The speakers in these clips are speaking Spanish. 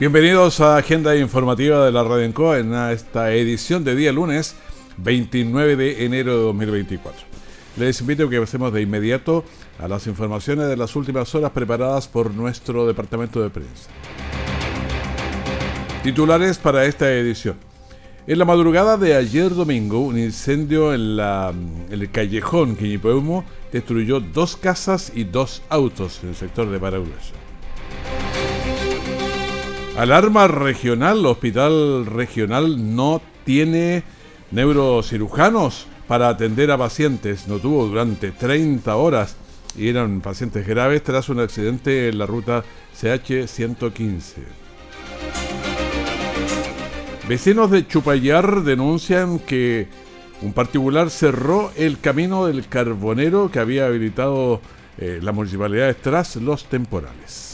Bienvenidos a Agenda Informativa de la Radio Encoa en esta edición de día lunes 29 de enero de 2024. Les invito a que pasemos de inmediato a las informaciones de las últimas horas preparadas por nuestro departamento de prensa. Titulares para esta edición. En la madrugada de ayer domingo, un incendio en, la, el callejón Quiñipeumo destruyó dos casas y dos autos en el sector de Paraguay. Alarma regional, hospital regional no tiene neurocirujanos para atender a pacientes. No tuvo durante 30 horas y eran pacientes graves tras un accidente en la ruta CH115. Vecinos de Chupayar denuncian que un particular cerró el camino del carbonero que había habilitado eh, la municipalidad tras los temporales.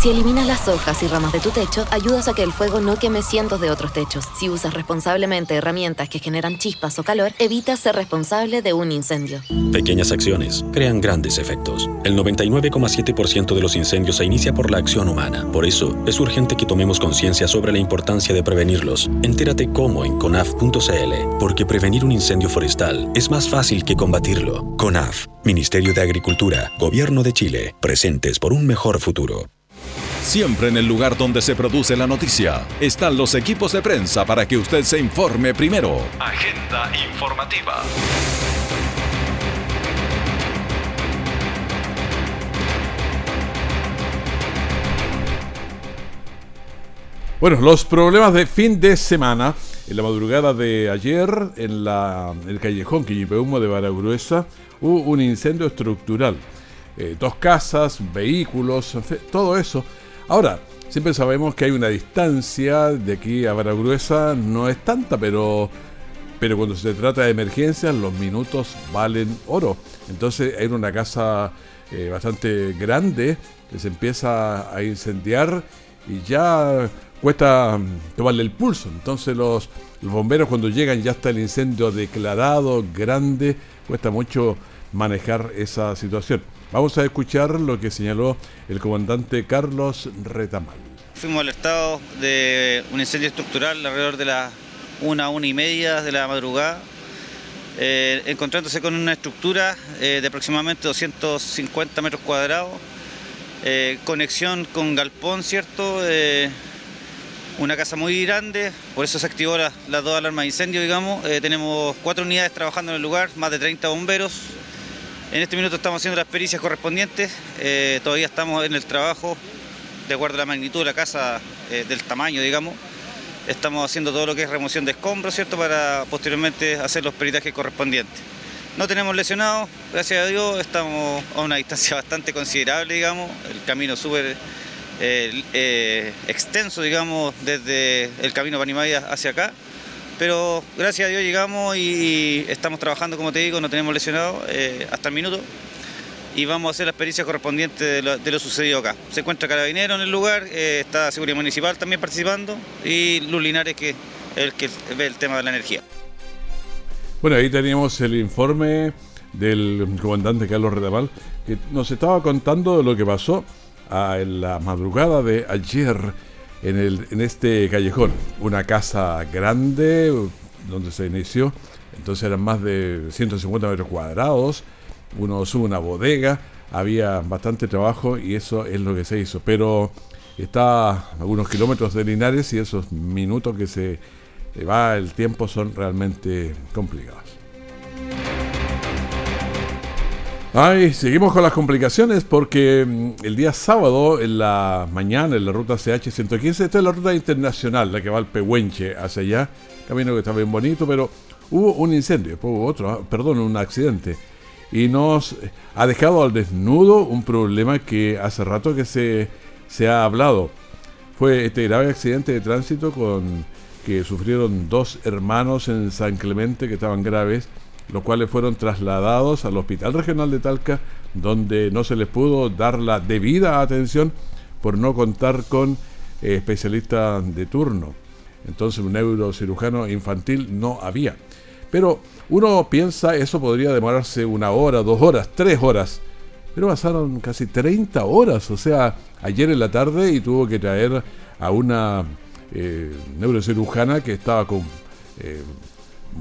Si eliminas las hojas y ramas de tu techo, ayudas a que el fuego no queme cientos de otros techos. Si usas responsablemente herramientas que generan chispas o calor, evitas ser responsable de un incendio. Pequeñas acciones crean grandes efectos. El 99,7% de los incendios se inicia por la acción humana. Por eso, es urgente que tomemos conciencia sobre la importancia de prevenirlos. Entérate cómo en conaf.cl, porque prevenir un incendio forestal es más fácil que combatirlo. CONAF, Ministerio de Agricultura, Gobierno de Chile, presentes por un mejor futuro. Siempre en el lugar donde se produce la noticia están los equipos de prensa para que usted se informe primero. Agenda informativa. Bueno, los problemas de fin de semana. En la madrugada de ayer, en, la, el callejón Quillipeumo de Baragruesa, hubo un incendio estructural. Eh, dos casas, vehículos, todo eso Ahora, siempre sabemos que hay una distancia de aquí a Baragruesa, no es tanta, pero, pero cuando se trata de emergencias, los minutos valen oro. Entonces, hay una casa eh, bastante grande que se empieza a incendiar y ya cuesta mm, tomarle el pulso. Entonces los, bomberos cuando llegan ya está el incendio declarado, grande, cuesta mucho manejar esa situación. Vamos a escuchar lo que señaló el comandante Carlos Retamal. Fuimos alertados de un incendio estructural alrededor de las una, una y media de la madrugada, eh, encontrándose con una estructura eh, de aproximadamente 250 metros cuadrados, eh, conexión con galpón, ¿cierto? una casa muy grande, por eso se activó las dos alarmas de incendio, digamos. tenemos cuatro unidades trabajando en el lugar, más de 30 bomberos, en este minuto estamos haciendo las pericias correspondientes, eh, todavía estamos en el trabajo, de acuerdo a la magnitud de la casa, eh, del tamaño, digamos. Estamos haciendo todo lo que es remoción de escombros, ¿cierto?, para posteriormente hacer los peritajes correspondientes. No tenemos lesionados, gracias a Dios, estamos a una distancia bastante considerable, digamos, el camino súper eh, extenso, digamos, desde el camino Panimaya hacia acá. Pero gracias a Dios llegamos y estamos trabajando, como te digo, no tenemos lesionados eh, hasta el minuto y vamos a hacer la experiencia correspondiente de lo, sucedido acá. Se encuentra Carabinero en el lugar, eh, está Seguridad Municipal también participando y Luz Linares que es el que ve el tema de la energía. Bueno, ahí teníamos el informe del comandante Carlos Redamal que nos estaba contando lo que pasó en la madrugada de ayer en, este callejón. Una casa grande donde se inició, entonces eran más de 150 metros cuadrados, uno sube una bodega, había bastante trabajo y eso es lo que se hizo. Pero está a algunos kilómetros de Linares y esos minutos que se va el tiempo son realmente complicados. Ay, seguimos con las complicaciones porque mm, el día sábado, en la mañana, en la ruta CH115, esta es la ruta internacional, la que va al Pehuenche hacia allá, camino que está bien bonito, pero hubo un incendio, después hubo otro, ah, perdón, un accidente. Y nos ha dejado al desnudo un problema que hace rato que se se ha hablado. Fue este grave accidente de tránsito con que sufrieron dos hermanos en San Clemente que estaban graves, los cuales fueron trasladados al Hospital Regional de Talca, donde no se les pudo dar la debida atención por no contar con eh, especialistas de turno. Entonces un neurocirujano infantil no había. Pero uno piensa eso podría demorarse una hora, dos horas, tres horas. Pero pasaron casi 30 horas, o sea, ayer en la tarde y tuvo que traer a una eh, neurocirujana que estaba con eh,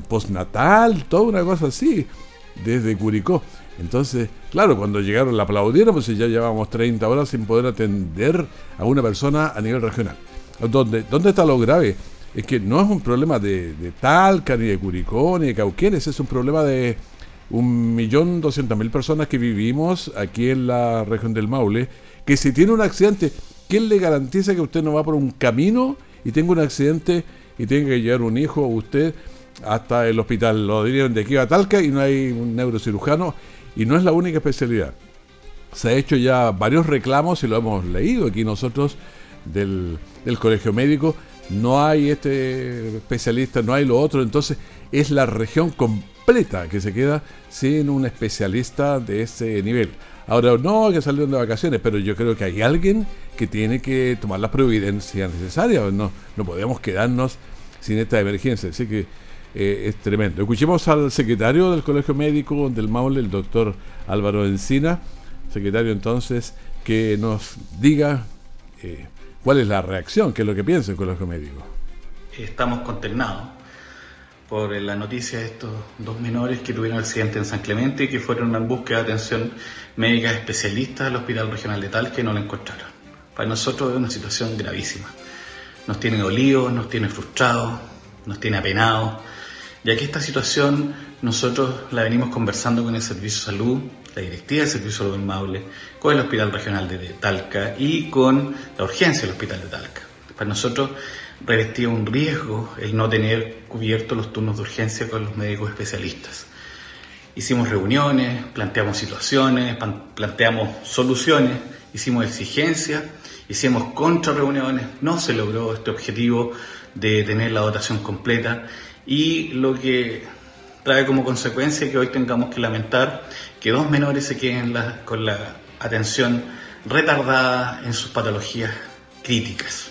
postnatal, toda una cosa así, desde Curicó. Entonces, claro, cuando llegaron la aplaudieron, pues ya llevábamos 30 horas sin poder atender a una persona a nivel regional. ¿Dónde, dónde está lo grave? Es que no es un problema de, Talca, ni de Curicó, ni de Cauquenes, es un problema de un millón doscientas mil personas que vivimos aquí en la región del Maule, que si tiene un accidente, ¿quién le garantiza que usted no va por un camino y tenga un accidente y tenga que llevar un hijo o usted hasta el hospital? Lo dirían de aquí a Talca y no hay un neurocirujano y no es la única especialidad. Se ha hecho ya varios reclamos y lo hemos leído aquí nosotros del, colegio médico. No hay este especialista, no hay lo otro. Entonces es la región completa que se queda sin un especialista de ese nivel. Ahora, no que salieron de vacaciones, pero yo creo que hay alguien que tiene que tomar las providencias necesarias. No, no podemos quedarnos sin esta emergencia. Así que eh, es tremendo. Escuchemos al secretario del Colegio Médico del Maule, el doctor Álvaro Encina, secretario entonces, que nos diga eh, cuál es la reacción, qué es lo que piensa el Colegio Médico. Estamos consternados por la noticia de estos dos menores que tuvieron accidente en San Clemente y que fueron en búsqueda de atención médica especialista del Hospital Regional de Tal que no la encontraron. Para nosotros es una situación gravísima. Nos tiene dolidos, nos tiene frustrados, nos tiene apenados ya que esta situación nosotros la venimos conversando con el Servicio de Salud, la directiva del Servicio de Salud en Maule, con el Hospital Regional de Talca y con la urgencia del Hospital de Talca. Para nosotros revestía un riesgo el no tener cubiertos los turnos de urgencia con los médicos especialistas. Hicimos reuniones, planteamos situaciones, planteamos soluciones, hicimos exigencias, hicimos contrarreuniones, no se logró este objetivo de tener la dotación completa y lo que trae como consecuencia que hoy tengamos que lamentar que dos menores se queden con la atención retardada en sus patologías críticas.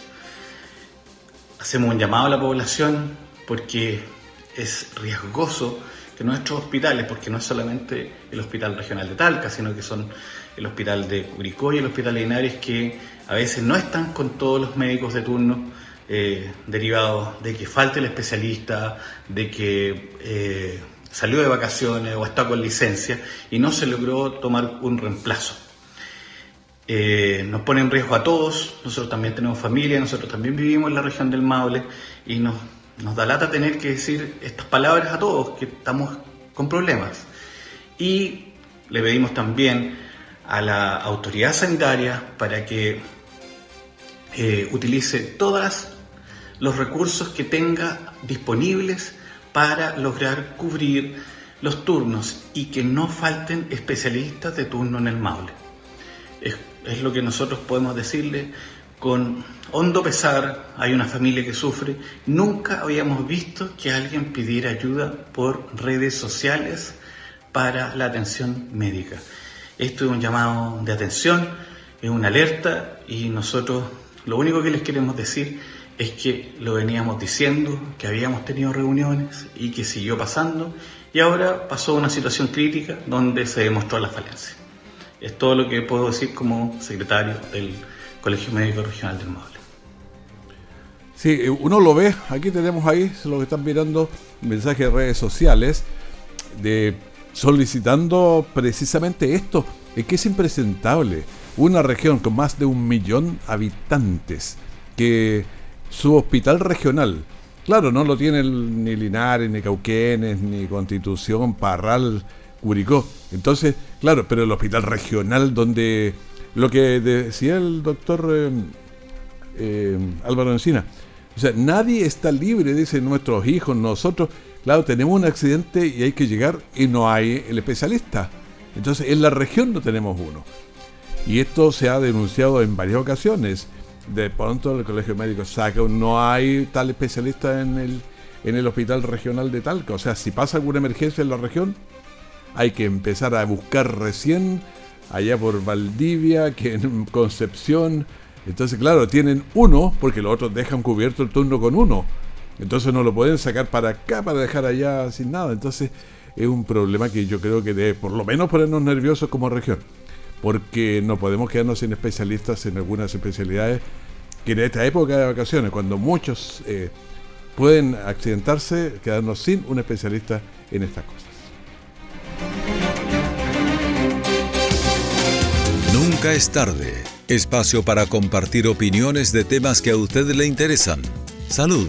Hacemos un llamado a la población porque es riesgoso que nuestros hospitales, porque no es solamente el Hospital Regional de Talca, sino que son el Hospital de Curicó y el Hospital de Linares, que a veces no están con todos los médicos de turno, eh, derivado de que falte el especialista, de que eh, salió de vacaciones o está con licencia y no se logró tomar un reemplazo. Eh, nos pone en riesgo a todos, nosotros también tenemos familia, nosotros también vivimos en la región del Maule y nos, da lata tener que decir estas palabras a todos, que estamos con problemas. Y le pedimos también a la autoridad sanitaria para que utilice todas los recursos que tenga disponibles para lograr cubrir los turnos y que no falten especialistas de turno en el Maule. Es, lo que nosotros podemos decirle con hondo pesar, hay una familia que sufre, nunca habíamos visto que alguien pidiera ayuda por redes sociales para la atención médica. Esto es un llamado de atención, es una alerta y nosotros lo único que les queremos decir es que lo veníamos diciendo, que habíamos tenido reuniones y que siguió pasando y ahora pasó una situación crítica donde se demostró la falencia. Es todo lo que puedo decir como secretario del Colegio Médico Regional del Maule. Sí, uno lo ve, aquí tenemos ahí, lo que están mirando, mensajes de redes sociales de solicitando precisamente esto, es que es impresentable. Una región con más de un millón habitantes que su hospital regional. Claro, no lo tienen ni Linares, ni Cauquenes, ni Constitución, Parral, Curicó. Entonces, claro, pero el hospital regional donde lo que decía el doctor eh, eh, Álvaro Encina, o sea, nadie está libre, dicen nuestros hijos, nosotros, claro, tenemos un accidente y hay que llegar y no hay el especialista. Entonces, en la región no tenemos uno. Y esto se ha denunciado en varias ocasiones. De pronto el Colegio Médico saca, no hay tal especialista en el, en el Hospital Regional de Talca. O sea, si pasa alguna emergencia en la región, hay que empezar a buscar recién allá por Valdivia, que en Concepción. Entonces, claro, tienen uno, porque los otros dejan cubierto el turno con uno. Entonces no lo pueden sacar para acá para dejar allá sin nada. Entonces es un problema que yo creo que debe por lo menos ponernos nerviosos como región. Porque no podemos quedarnos sin especialistas en algunas especialidades que en esta época de vacaciones, cuando muchos eh, pueden accidentarse, quedarnos sin un especialista en estas cosas. Nunca es tarde. Espacio para compartir opiniones de temas que a usted le interesan. Salud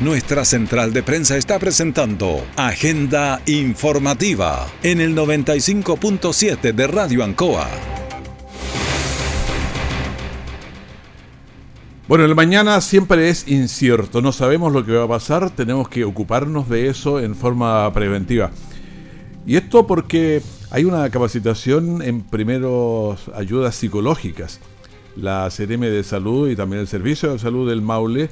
Nuestra central de prensa está presentando Agenda Informativa en el 95.7 de Radio Ancoa. Bueno, el mañana siempre es incierto, no sabemos lo que va a pasar, tenemos que ocuparnos de eso en forma preventiva. Y esto porque hay una capacitación en primeros ayudas psicológicas. La CRM de Salud y también el Servicio de Salud del Maule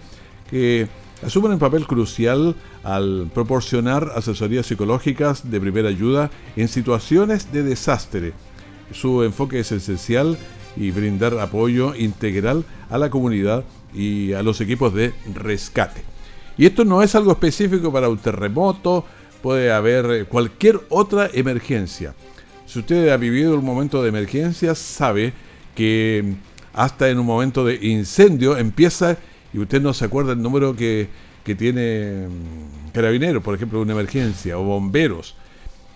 que asumen un papel crucial al proporcionar asesorías psicológicas de primera ayuda en situaciones de desastre. Su enfoque es esencial y brindar apoyo integral a la comunidad y a los equipos de rescate. Y esto no es algo específico para un terremoto, puede haber cualquier otra emergencia. Si usted ha vivido un momento de emergencia, sabe que hasta en un momento de incendio empieza y usted no se acuerda el número que, tiene mm, carabineros, por ejemplo, una emergencia, o bomberos.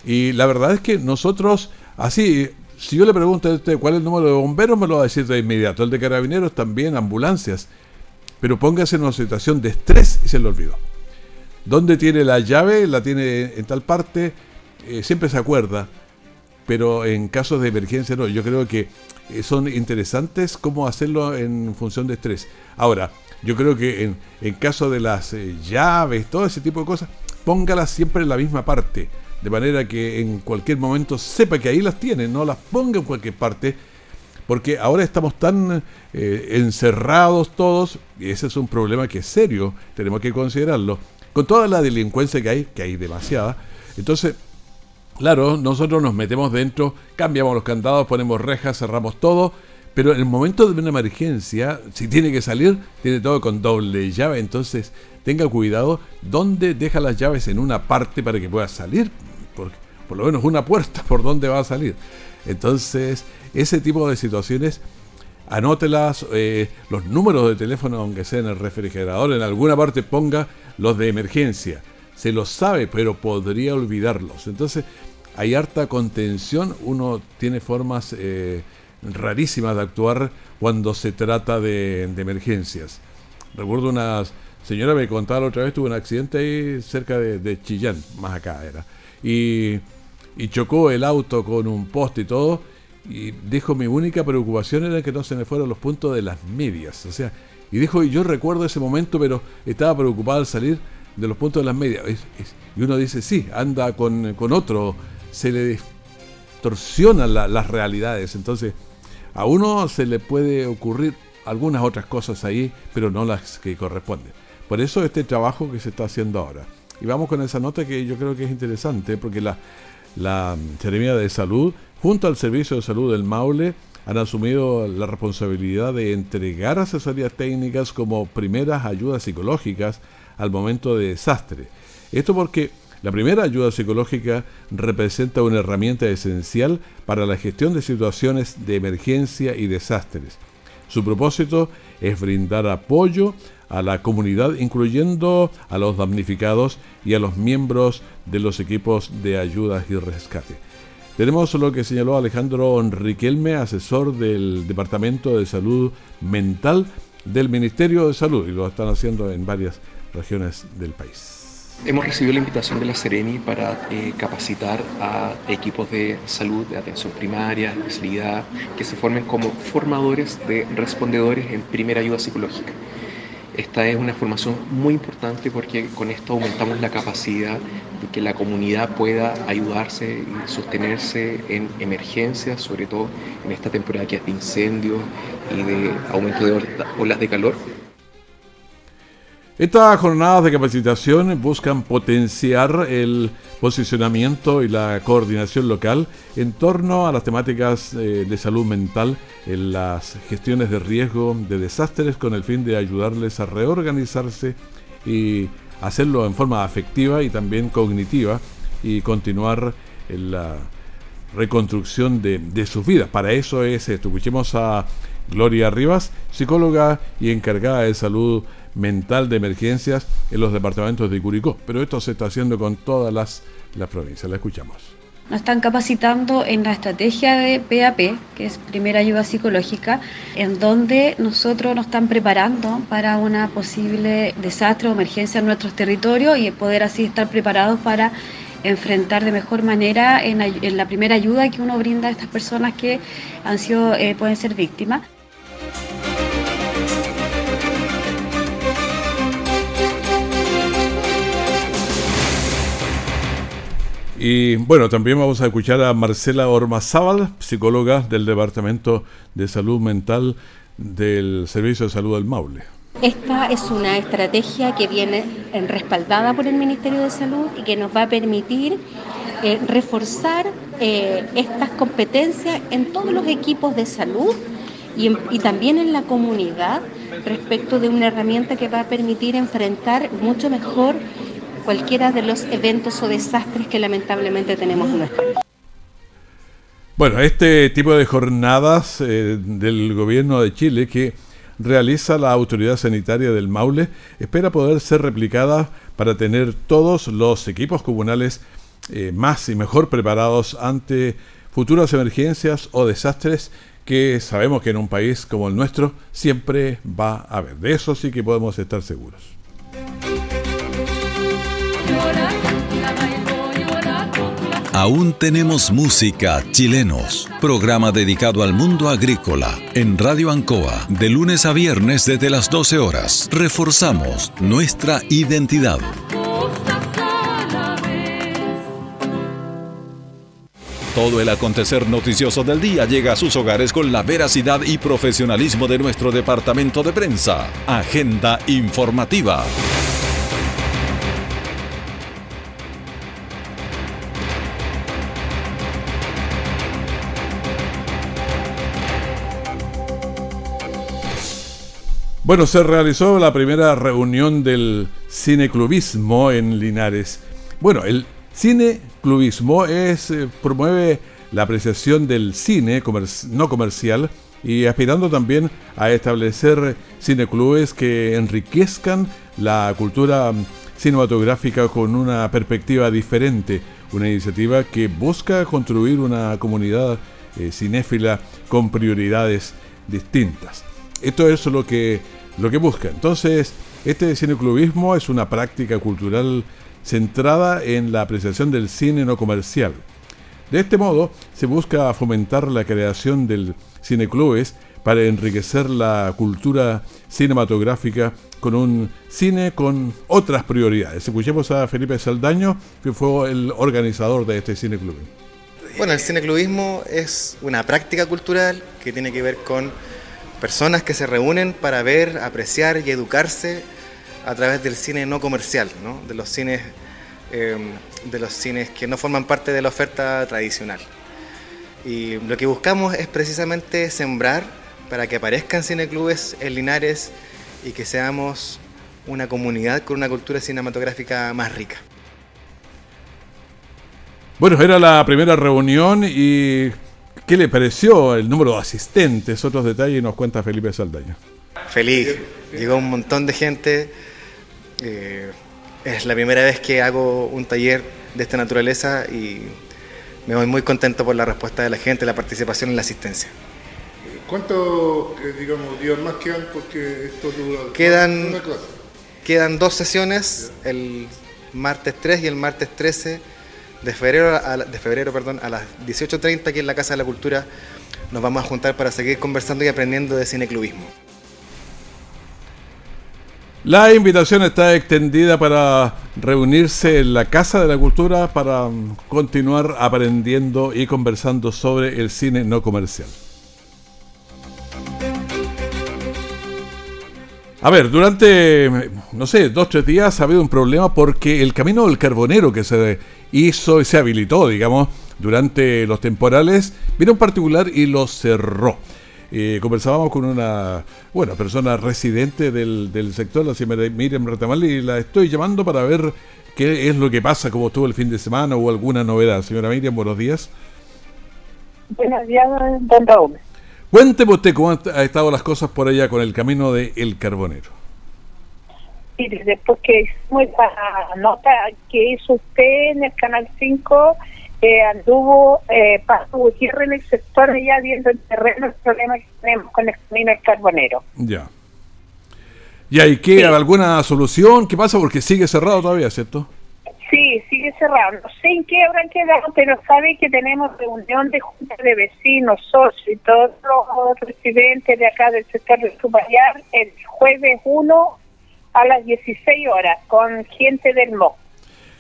Y la verdad es que nosotros, así, si yo le pregunto a usted cuál es el número de bomberos, me lo va a decir de inmediato. El de carabineros también, ambulancias. Pero póngase en una situación de estrés y se lo olvidó. ¿Dónde tiene la llave? La tiene en tal parte. Eh, siempre se acuerda. Pero en casos de emergencia no. Yo creo que eh, son interesantes cómo hacerlo en función de estrés. Ahora, yo creo que en, en caso de las eh, llaves, todo ese tipo de cosas, póngalas siempre en la misma parte, de manera que en cualquier momento sepa que ahí las tiene, no las ponga en cualquier parte, porque ahora estamos tan eh, encerrados todos, y ese es un problema que es serio, tenemos que considerarlo, con toda la delincuencia que hay, que hay demasiada, entonces Claro, nosotros nos metemos dentro, cambiamos los candados, ponemos rejas, cerramos todo, pero en el momento de una emergencia, si tiene que salir, tiene todo con doble llave, entonces tenga cuidado dónde deja las llaves en una parte para que pueda salir, por lo menos una puerta por donde va a salir. Entonces, ese tipo de situaciones, anótelas, eh, los números de teléfono, aunque sea en el refrigerador, en alguna parte ponga los de emergencia. Se los sabe, pero podría olvidarlos. Entonces, hay harta contención, uno tiene formas eh, rarísimas de actuar cuando se trata de, emergencias. Recuerdo una señora me contaba la otra vez, tuvo un accidente ahí cerca de, Chillán, más acá era, y, y, chocó el auto con un poste y todo, y dijo mi única preocupación era que no se me fueran los puntos de las medias, o sea, y dijo, y yo recuerdo ese momento, pero estaba preocupado al salir de los puntos de las medias. y uno dice, sí, anda con, con otro se le distorsionan las realidades. Entonces, a uno se le puede ocurrir algunas otras cosas ahí, pero no las que corresponden. Por eso este trabajo que se está haciendo ahora. Y vamos con esa nota que yo creo que es interesante, porque la, la de Salud, junto al Servicio de Salud del Maule, han asumido la responsabilidad de entregar asesorías técnicas como primeras ayudas psicológicas al momento de desastre. Esto porque la primera ayuda psicológica representa una herramienta esencial para la gestión de situaciones de emergencia y desastres. Su propósito es brindar apoyo a la comunidad, incluyendo a los damnificados y a los miembros de los equipos de ayuda y rescate. Tenemos lo que señaló Alejandro Riquelme, asesor del Departamento de Salud Mental del Ministerio de Salud, y lo están haciendo en varias regiones del país. Hemos recibido la invitación de la Sereni para eh, capacitar a equipos de salud, de atención primaria, especialidad, que se formen como formadores de respondedores en primera ayuda psicológica. Esta es una formación muy importante porque con esto aumentamos la capacidad de que la comunidad pueda ayudarse y sostenerse en emergencias, sobre todo en esta temporada que de incendios y de aumento de olas de calor. Estas jornadas de capacitación buscan potenciar el posicionamiento y la coordinación local en torno a las temáticas eh, de salud mental en las gestiones de riesgo de desastres con el fin de ayudarles a reorganizarse y hacerlo en forma afectiva y también cognitiva y continuar en la reconstrucción de, de sus vidas. Para eso es esto. Escuchemos a Gloria Rivas, psicóloga y encargada de salud mental de emergencias en los departamentos de Curicó. Pero esto se está haciendo con todas las, las provincias. La escuchamos. Nos están capacitando en la estrategia de PAP, que es Primera Ayuda Psicológica, en donde nosotros nos están preparando para una posible desastre o emergencia en nuestros territorios y poder así estar preparados para enfrentar de mejor manera en, la primera ayuda que uno brinda a estas personas que han sido, eh, pueden ser víctimas. Y bueno, también vamos a escuchar a Marcela Ormazábal, psicóloga del Departamento de Salud Mental del Servicio de Salud del Maule. Esta es una estrategia que viene respaldada por el Ministerio de Salud y que nos va a permitir eh, reforzar eh, estas competencias en todos los equipos de salud y, y también en la comunidad respecto de una herramienta que va a permitir enfrentar mucho mejor cualquiera de los eventos o desastres que lamentablemente tenemos en nuestro país. Bueno, este tipo de jornadas eh, del gobierno de Chile que realiza la autoridad sanitaria del Maule espera poder ser replicada para tener todos los equipos comunales eh, más y mejor preparados ante futuras emergencias o desastres que sabemos que en un país como el nuestro siempre va a haber. De eso sí que podemos estar seguros. Aún tenemos música chilenos, programa dedicado al mundo agrícola en Radio Ancoa de lunes a viernes desde las 12 horas. Reforzamos nuestra identidad. Todo el acontecer noticioso del día llega a sus hogares con la veracidad y profesionalismo de nuestro departamento de prensa. Agenda informativa. Bueno, se realizó la primera reunión del cineclubismo en Linares. Bueno, el cineclubismo es, eh, promueve la apreciación del cine no comercial y aspirando también a establecer cineclubes que enriquezcan la cultura cinematográfica con una perspectiva diferente, una iniciativa que busca construir una comunidad eh, cinéfila con prioridades distintas. Esto es lo que lo que busca. Entonces, este cineclubismo es una práctica cultural centrada en la apreciación del cine no comercial. De este modo, se busca fomentar la creación del cineclubes para enriquecer la cultura cinematográfica con un cine con otras prioridades. Escuchemos a Felipe Saldaño, que fue el organizador de este cineclub. Bueno, el cineclubismo es una práctica cultural que tiene que ver con personas que se reúnen para ver, apreciar y educarse a través del cine no comercial, de los cines em, de los cines que no forman parte de la oferta tradicional. Y lo que buscamos es precisamente sembrar para que aparezcan cineclubes en Linares y que seamos una comunidad con una cultura cinematográfica más rica. Bueno, era la primera reunión y ¿Qué le pareció el número de asistentes? Otros detalles nos cuenta Felipe Saldaña. Feliz, llegó un montón de gente. Eh, es la primera vez que hago un taller de esta naturaleza y me voy muy contento por la respuesta de la gente, la participación y la asistencia. ¿Cuántos, eh, digamos, días más quedan? Porque esto dura Quedan, una clase. quedan dos sesiones, el martes 3 y el martes 13 de febrero, a, de febrero perdón, a las 18.30 aquí en la Casa de la Cultura. Nos vamos a juntar para seguir conversando y aprendiendo de cineclubismo. La invitación está extendida para reunirse en la Casa de la Cultura para mm, continuar aprendiendo y conversando sobre el cine no comercial. A ver, durante, no sé, dos, tres días ha habido un problema porque el camino del carbonero que se hizo y se habilitó, digamos, durante los temporales, vino un particular y lo cerró. Eh, conversábamos con una bueno, persona residente del, del sector, la señora Miriam Retamal, y la estoy llamando para ver qué es lo que pasa, cómo estuvo el fin de semana o alguna novedad. Señora Miriam, buenos días. Buenos días, don Raúl. Cuénteme usted cómo han ha estado las cosas por allá con el camino de El Carbonero. Mire, después que hicimos esa nota que hizo usted en el Canal 5, eh, anduvo eh, Paso Gutiérrez en el sector allá viendo el terreno, el problema que tenemos con el camino del carbonero. Ya. ¿Y hay que alguna solución? ¿Qué pasa? Porque sigue cerrado todavía, ¿cierto? Sí, sigue cerrado. No sé en qué habrán quedado, pero sabe que tenemos reunión de junta de vecinos, socios y todos los residentes de acá del sector de Subayar el jueves 1 a las 16 horas con gente del MO.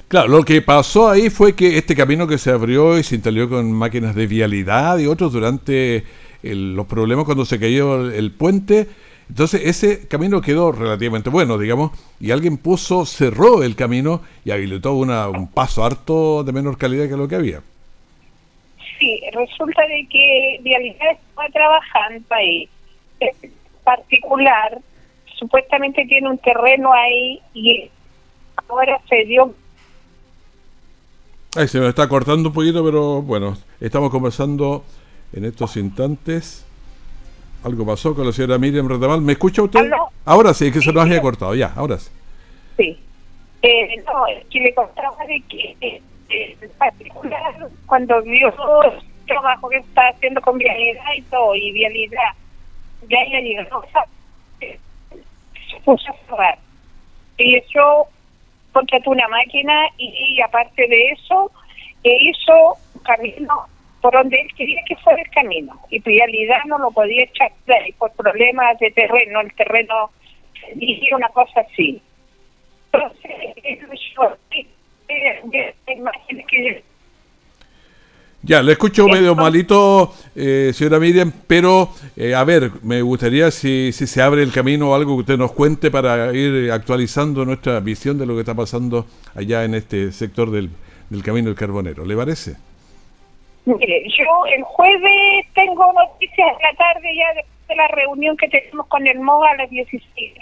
Claro, lo que pasó ahí fue que este camino que se abrió y se instaló con máquinas de vialidad y otros durante el- los problemas cuando se cayó el puente, entonces ese camino quedó relativamente bueno, digamos, y alguien puso, cerró el camino y habilitó una, un paso harto de menor calidad que lo que había. Sí, resulta de que Vialidad está trabajando ahí. En particular, supuestamente tiene un terreno ahí y ahora se dio Ay, se me está cortando un poquito, pero bueno, estamos conversando en estos instantes. Algo pasó con la señora Miriam Retamal. ¿Me escucha usted? ¿Aló? Ahora sí, es que se nos había cortado, ya, ahora sí. Sí. Eh, no, es que le contaba de que eh, en particular cuando vio el trabajo que está haciendo con vialidad y todo, y vialidad ya llegado, eh, se puso a cerrar. Y eso contrató una máquina y, y aparte de eso eh, hizo camino por donde él quería que fuera el camino y vialidad no lo podía echar por problemas de terreno, el terreno y una cosa así. Entonces, eso yo, eh, imágenes que Ya, le escucho medio malito, eh, señora Miriam, pero eh, a ver, me gustaría si, si se abre el camino o algo que usted nos cuente para ir actualizando nuestra visión de lo que está pasando allá en este sector del, del Camino del Carbonero. ¿Le parece? Mire, yo el jueves tengo noticias en la tarde ya después de la reunión que tenemos con el MOA a las 16.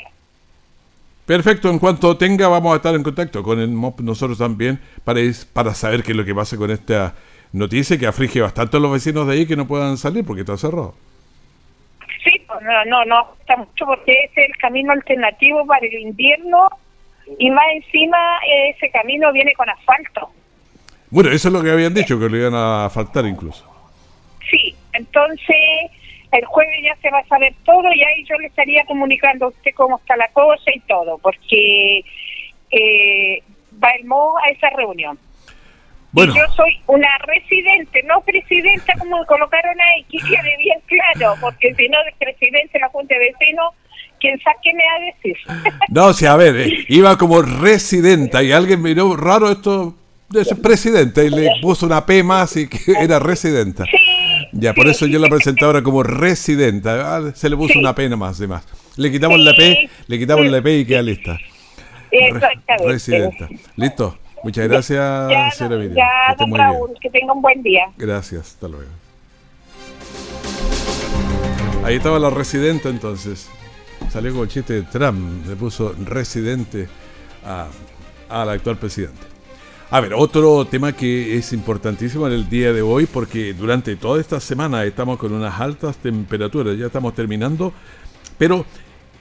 Perfecto, en cuanto tenga vamos a estar en contacto con el MOP nosotros también para, is- para saber qué es lo que pasa con esta noticia que aflige bastante a los vecinos de ahí que no puedan salir porque está cerrado. Sí, pues, no, no, no, está mucho porque ese es el camino alternativo para el invierno y más encima ese camino viene con asfalto. Bueno, eso es lo que habían dicho, que lo iban a faltar incluso. Sí, entonces el jueves ya se va a saber todo y ahí yo le estaría comunicando a usted cómo está la cosa y todo, porque eh, va el MO a esa reunión. Bueno. Y yo soy una residente, no presidenta como colocaron ahí, que quede bien claro, porque si no, de presidente de la Junta de Vecinos, quién sabe qué me va a decir. No, sí, a ver, eh, iba como residenta y alguien miró raro esto de ser presidenta y le puso una P más y que era residenta. Ya, por eso yo la presenté ahora como residenta. Ah, Se le puso una P más de más. Le quitamos la P, le quitamos la P y queda lista. Re- residenta. ¿Listo? Muchas gracias, Ya, señora Miriam. ya, Que don. Raúl, que tenga un buen día. Gracias, hasta luego. Ahí estaba la residenta entonces. Salió con el chiste de Trump, le puso residente a- al actual presidente. A ver, otro tema que es importantísimo en el día de hoy, porque durante toda esta semana estamos con unas altas temperaturas, ya estamos terminando, pero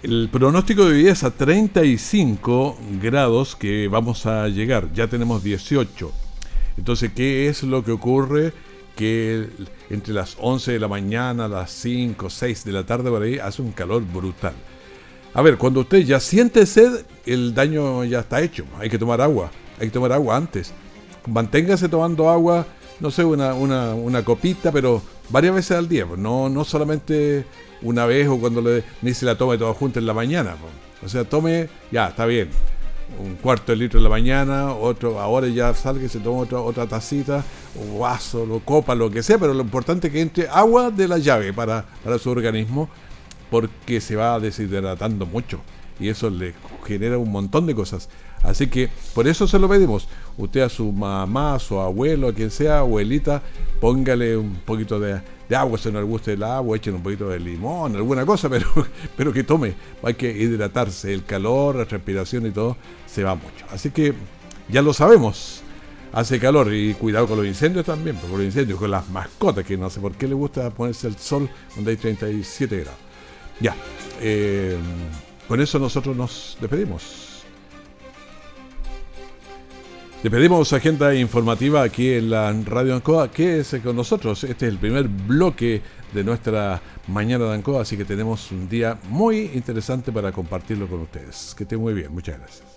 el pronóstico de hoy es a 35 grados que vamos a llegar, ya tenemos 18. Entonces, ¿qué es lo que ocurre? Que entre las 11 de la mañana, las 5, 6 de la tarde por ahí, hace un calor brutal. A ver, cuando usted ya siente sed, el daño ya está hecho. Hay que tomar agua. Hay que tomar agua antes. Manténgase tomando agua, no sé, una, una, una copita, pero varias veces al día. Pues. No, no solamente una vez o cuando le, ni se la tome toda junta en la mañana. Pues. O sea, tome, ya, está bien. Un cuarto de litro en la mañana, otro, ahora ya salga y se toma otra, otra tacita, un vaso, lo copa, lo que sea, pero lo importante es que entre agua de la llave para, para su organismo, porque se va deshidratando mucho y eso le genera un montón de cosas. Así que por eso se lo pedimos. Usted a su mamá, a su abuelo, a quien sea, abuelita, póngale un poquito de, agua si no le gusta el agua, echen un poquito de limón, alguna cosa, pero, pero que tome. Hay que hidratarse. El calor, la respiración y todo se va mucho. Así que ya lo sabemos. Hace calor y cuidado con los incendios también, con los incendios, con las mascotas, que no sé por qué le gusta ponerse el sol donde hay 37 grados. Ya. Eh, con eso nosotros nos despedimos. Le pedimos agenda informativa aquí en la Radio Ancoa. Quédese con nosotros. Este es el primer bloque de nuestra mañana de Ancoa, así que tenemos un día muy interesante para compartirlo con ustedes. Que esté muy bien. Muchas gracias.